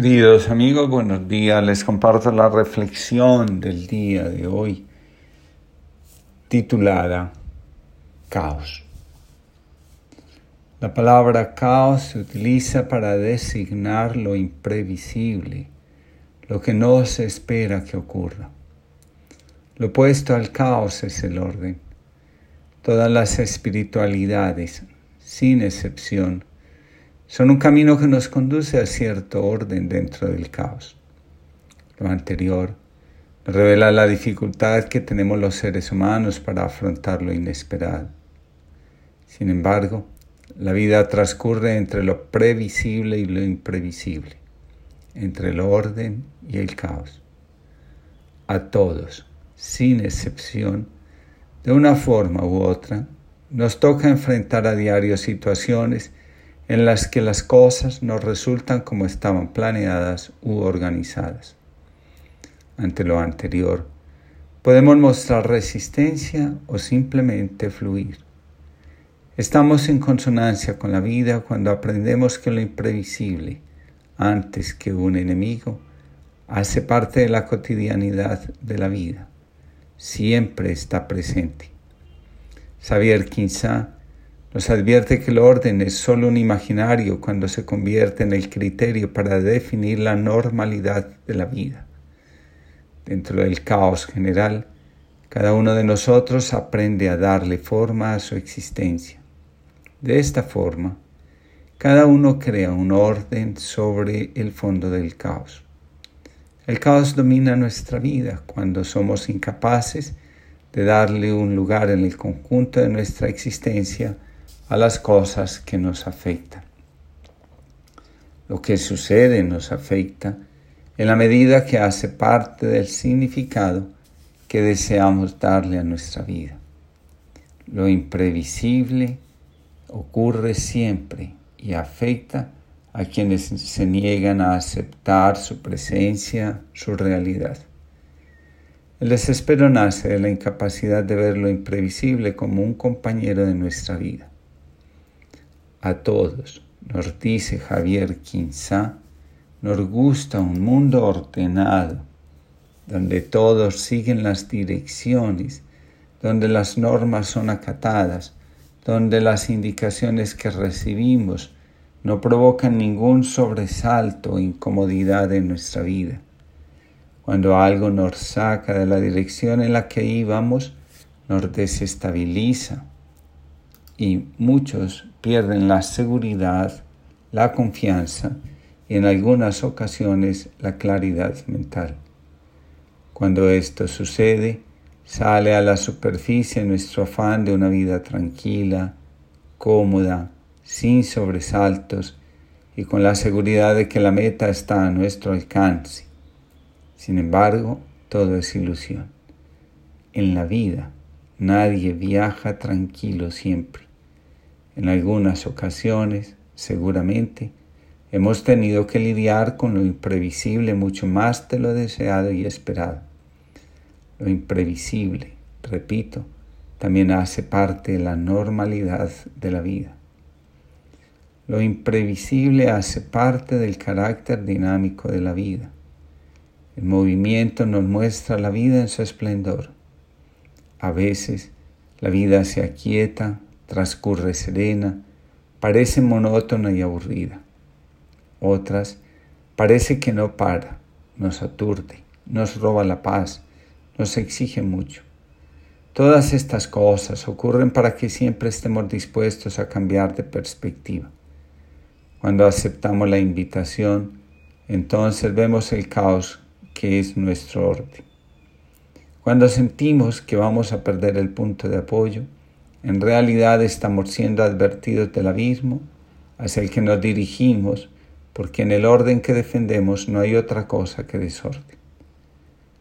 Queridos amigos, buenos días. Les comparto la reflexión del día de hoy titulada Caos. La palabra caos se utiliza para designar lo imprevisible, lo que no se espera que ocurra. Lo opuesto al caos es el orden. Todas las espiritualidades, sin excepción, son un camino que nos conduce a cierto orden dentro del caos. Lo anterior revela la dificultad que tenemos los seres humanos para afrontar lo inesperado. Sin embargo, la vida transcurre entre lo previsible y lo imprevisible, entre el orden y el caos. A todos, sin excepción, de una forma u otra, nos toca enfrentar a diario situaciones en las que las cosas no resultan como estaban planeadas u organizadas. Ante lo anterior, podemos mostrar resistencia o simplemente fluir. Estamos en consonancia con la vida cuando aprendemos que lo imprevisible, antes que un enemigo, hace parte de la cotidianidad de la vida. Siempre está presente. Xavier Quinzá nos advierte que el orden es solo un imaginario cuando se convierte en el criterio para definir la normalidad de la vida. Dentro del caos general, cada uno de nosotros aprende a darle forma a su existencia. De esta forma, cada uno crea un orden sobre el fondo del caos. El caos domina nuestra vida cuando somos incapaces de darle un lugar en el conjunto de nuestra existencia a las cosas que nos afectan. Lo que sucede nos afecta en la medida que hace parte del significado que deseamos darle a nuestra vida. Lo imprevisible ocurre siempre y afecta a quienes se niegan a aceptar su presencia, su realidad. El desespero nace de la incapacidad de ver lo imprevisible como un compañero de nuestra vida a todos, nos dice Javier Quinzá, nos gusta un mundo ordenado, donde todos siguen las direcciones, donde las normas son acatadas, donde las indicaciones que recibimos no provocan ningún sobresalto o incomodidad en nuestra vida. Cuando algo nos saca de la dirección en la que íbamos, nos desestabiliza y muchos pierden la seguridad, la confianza y en algunas ocasiones la claridad mental. Cuando esto sucede, sale a la superficie nuestro afán de una vida tranquila, cómoda, sin sobresaltos y con la seguridad de que la meta está a nuestro alcance. Sin embargo, todo es ilusión. En la vida nadie viaja tranquilo siempre. En algunas ocasiones, seguramente, hemos tenido que lidiar con lo imprevisible mucho más de lo deseado y esperado. Lo imprevisible, repito, también hace parte de la normalidad de la vida. Lo imprevisible hace parte del carácter dinámico de la vida. El movimiento nos muestra la vida en su esplendor. A veces la vida se aquieta transcurre serena, parece monótona y aburrida. Otras parece que no para, nos aturde, nos roba la paz, nos exige mucho. Todas estas cosas ocurren para que siempre estemos dispuestos a cambiar de perspectiva. Cuando aceptamos la invitación, entonces vemos el caos que es nuestro orden. Cuando sentimos que vamos a perder el punto de apoyo, en realidad estamos siendo advertidos del abismo hacia el que nos dirigimos, porque en el orden que defendemos no hay otra cosa que desorden.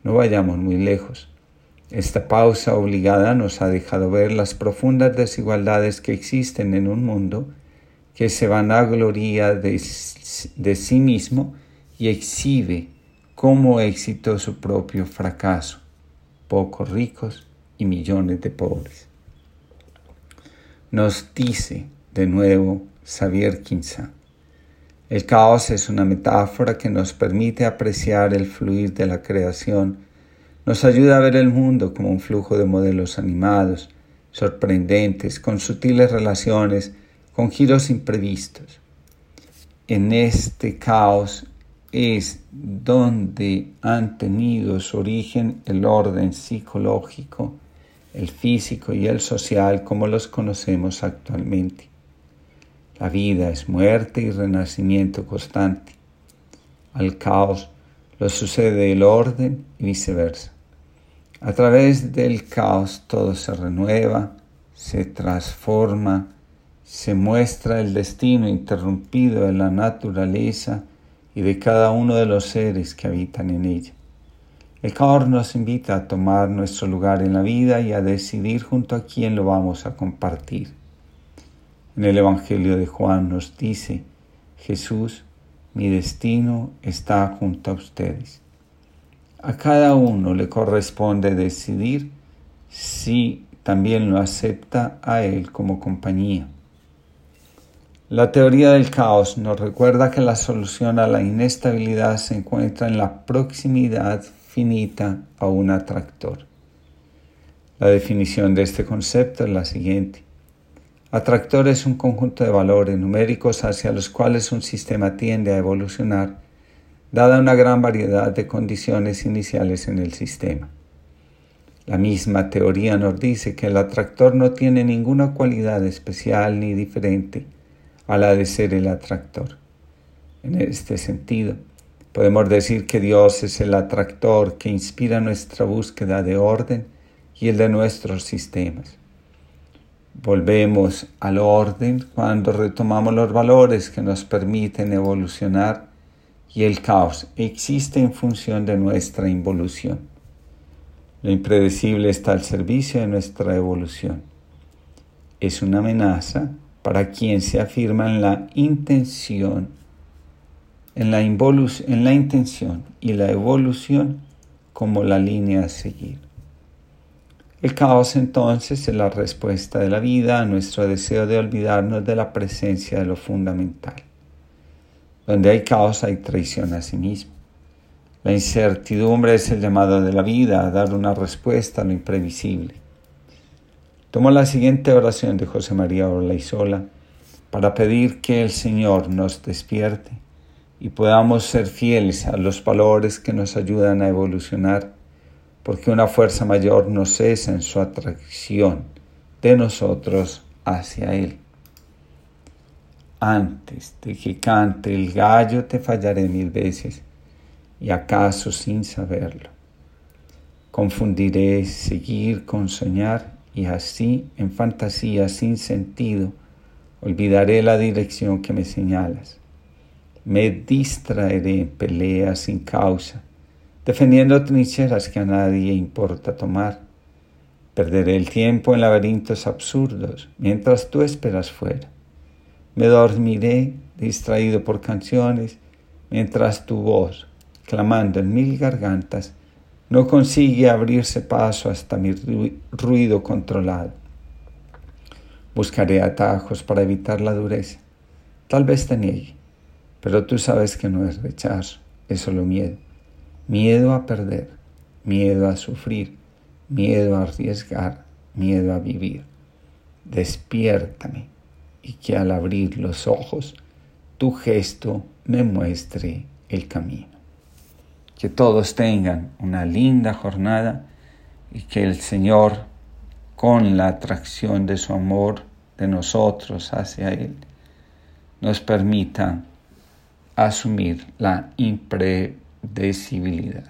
No vayamos muy lejos. Esta pausa obligada nos ha dejado ver las profundas desigualdades que existen en un mundo que se vanagloria de, de sí mismo y exhibe como éxito su propio fracaso, pocos ricos y millones de pobres. Nos dice de nuevo Xavier Quinza, El caos es una metáfora que nos permite apreciar el fluir de la creación, nos ayuda a ver el mundo como un flujo de modelos animados, sorprendentes, con sutiles relaciones, con giros imprevistos. En este caos es donde han tenido su origen el orden psicológico, el físico y el social como los conocemos actualmente. La vida es muerte y renacimiento constante. Al caos lo sucede el orden y viceversa. A través del caos todo se renueva, se transforma, se muestra el destino interrumpido de la naturaleza y de cada uno de los seres que habitan en ella. El caos nos invita a tomar nuestro lugar en la vida y a decidir junto a quién lo vamos a compartir. En el Evangelio de Juan nos dice, Jesús, mi destino está junto a ustedes. A cada uno le corresponde decidir si también lo acepta a Él como compañía. La teoría del caos nos recuerda que la solución a la inestabilidad se encuentra en la proximidad a un atractor. La definición de este concepto es la siguiente. Atractor es un conjunto de valores numéricos hacia los cuales un sistema tiende a evolucionar, dada una gran variedad de condiciones iniciales en el sistema. La misma teoría nos dice que el atractor no tiene ninguna cualidad especial ni diferente a la de ser el atractor. En este sentido, podemos decir que Dios es el atractor que inspira nuestra búsqueda de orden y el de nuestros sistemas. Volvemos al orden cuando retomamos los valores que nos permiten evolucionar y el caos existe en función de nuestra involución. Lo impredecible está al servicio de nuestra evolución. Es una amenaza para quien se afirma en la intención, en la, en la intención y la evolución como la línea a seguir. El caos entonces es la respuesta de la vida a nuestro deseo de olvidarnos de la presencia de lo fundamental. Donde hay caos hay traición a sí mismo. La incertidumbre es el llamado de la vida a dar una respuesta a lo imprevisible. Tomo la siguiente oración de José María Orlaizola para pedir que el Señor nos despierte y podamos ser fieles a los valores que nos ayudan a evolucionar, porque una fuerza mayor no cesa en su atracción de nosotros hacia Él. Antes de que cante el gallo te fallaré mil veces, y acaso sin saberlo. Confundiré seguir con soñar y así, en fantasía sin sentido, olvidaré la dirección que me señalas. Me distraeré en peleas sin causa, defendiendo trincheras que a nadie importa tomar. Perderé el tiempo en laberintos absurdos mientras tú esperas fuera. Me dormiré distraído por canciones mientras tu voz, clamando en mil gargantas, no consigue abrirse paso hasta mi ruido controlado. Buscaré atajos para evitar la dureza. Tal vez te niegue, pero tú sabes que no es rechazo, es solo miedo. Miedo a perder, miedo a sufrir, miedo a arriesgar, miedo a vivir. Despiértame y que al abrir los ojos tu gesto me muestre el camino. Que todos tengan una linda jornada y que el Señor, con la atracción de su amor de nosotros hacia Él, nos permita asumir la impredecibilidad.